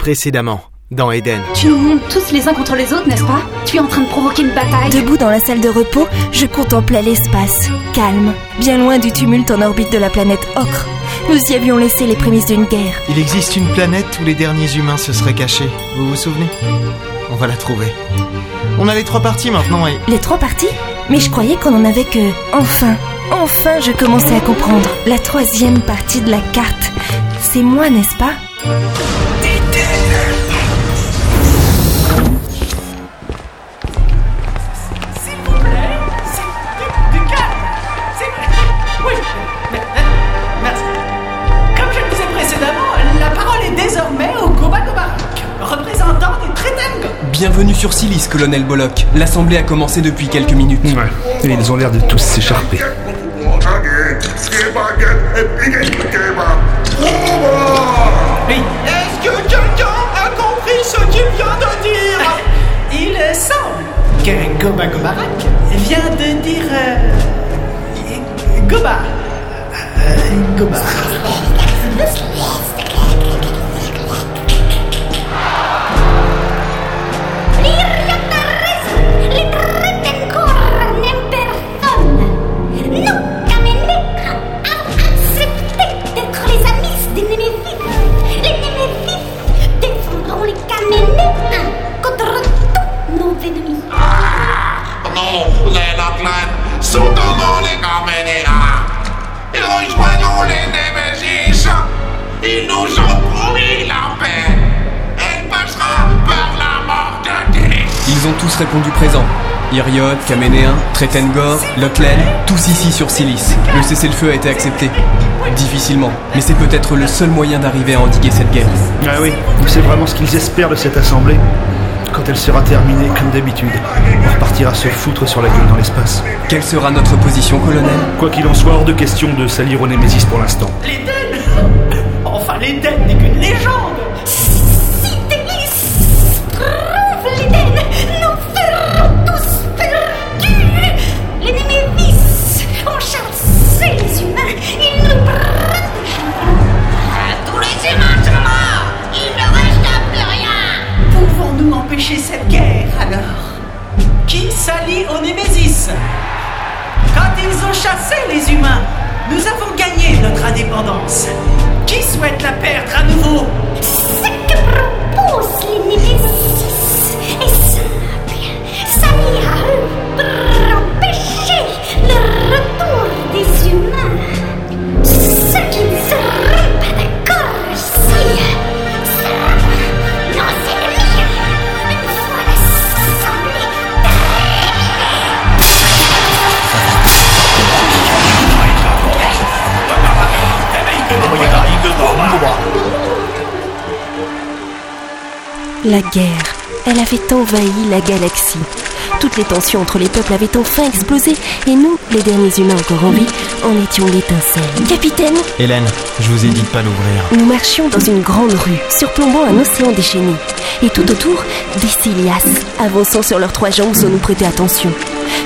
Précédemment, dans Eden. Tu nous montes tous les uns contre les autres, n'est-ce pas? Tu es en train de provoquer une bataille Debout dans la salle de repos, je contemplais l'espace, calme, bien loin du tumulte en orbite de la planète Ocre. Nous y avions laissé les prémices d'une guerre. Il existe une planète où les derniers humains se seraient cachés. Vous vous souvenez? On va la trouver. On a les trois parties maintenant et... Les trois parties? Mais je croyais qu'on en avait que... Enfin, enfin je commençais à comprendre. La troisième partie de la carte. C'est moi, n'est-ce pas? Bienvenue sur Silis, colonel Bollock. L'assemblée a commencé depuis quelques minutes. Ouais. Et ils ont l'air de tous s'écharper. Oui. Est-ce que quelqu'un a compris ce qu'il vient de dire? Il semble que Goba Gobarak vient de dire... euh, Goba. Euh, Goba. Rejoignons les Némésis. Ils nous ont promis la paix. Elle passera par la mort de Délis. Ils ont tous répondu présent. Iriot, Caménéen, Tretengor, Lotlen, tous ici sur Silis. Le cessez-le-feu a été accepté. Difficilement, mais c'est peut-être le seul moyen d'arriver à endiguer cette guerre. Ah oui, c'est vraiment ce qu'ils espèrent de cette assemblée. Quand elle sera terminée, comme d'habitude, on repartira se foutre sur la gueule dans l'espace. Quelle sera notre position, colonel Quoi qu'il en soit, hors de question de salir au Némésis pour l'instant. L'Éden Enfin, l'Éden n'est qu'une légende chassé les humains, nous avons gagné notre indépendance. Qui souhaite la perdre à nouveau? Ce que proposent les La guerre, elle avait envahi la galaxie. Toutes les tensions entre les peuples avaient enfin explosé et nous, les derniers humains encore en vie, en étions l'étincelle. Capitaine, Hélène, je vous ai dit de pas l'ouvrir. nous marchions dans une grande rue, surplombant un océan déchaîné. Et tout autour, des Cilias, avançant sur leurs trois jambes sans nous prêter attention.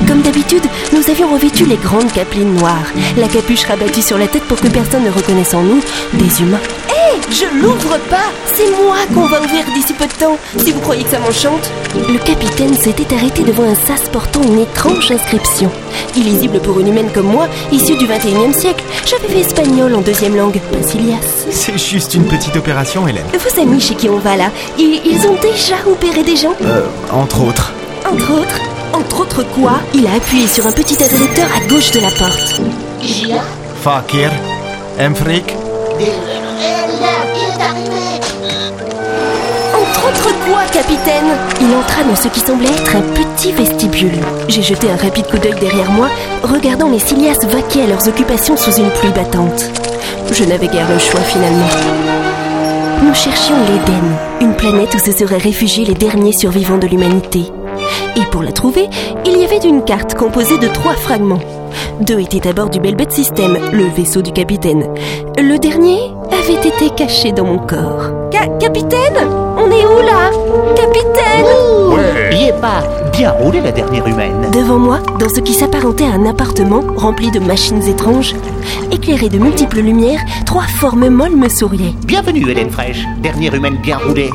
Comme d'habitude, nous avions revêtu les grandes capelines noires, la capuche rabattue sur la tête pour que personne ne reconnaisse en nous des humains. Hé, je l'ouvre pas C'est moi qu'on va ouvrir d'ici peu de temps, si vous croyez que ça m'enchante. Le capitaine s'était arrêté devant un sas portant une étrange inscription. Illisible pour une humaine comme moi, issue du 21e siècle, j'avais fait espagnol en deuxième langue, pas Cilias. C'est juste une petite opération, Hélène. Vos amis chez qui on va là, ils, ils ont déjà opéré des gens? Euh, entre autres. Entre autres? Entre autres quoi Il a appuyé sur un petit interrupteur à gauche de la porte. Fakir. Emfrik. Entre autres quoi, capitaine? Il entra dans ce qui semblait être un petit vestibule. J'ai jeté un rapide coup d'œil derrière moi, regardant mes Cilias vaquer à leurs occupations sous une pluie battante. Je n'avais guère le choix finalement. Nous cherchions l'Éden, une planète où se seraient réfugiés les derniers survivants de l'humanité. Et pour la trouver, il y avait une carte composée de trois fragments. Deux étaient à bord du Belbet System, le vaisseau du capitaine. Le dernier avait été caché dans mon corps. capitaine? On est où là? Capitaine? Ouais. Y est pas bien roulé la dernière humaine. Devant moi, dans ce qui s'apparentait à un appartement rempli de machines étranges, éclairé de multiples lumières, trois formes molles me souriaient. Bienvenue Hélène Fraîche, dernière humaine bien roulée.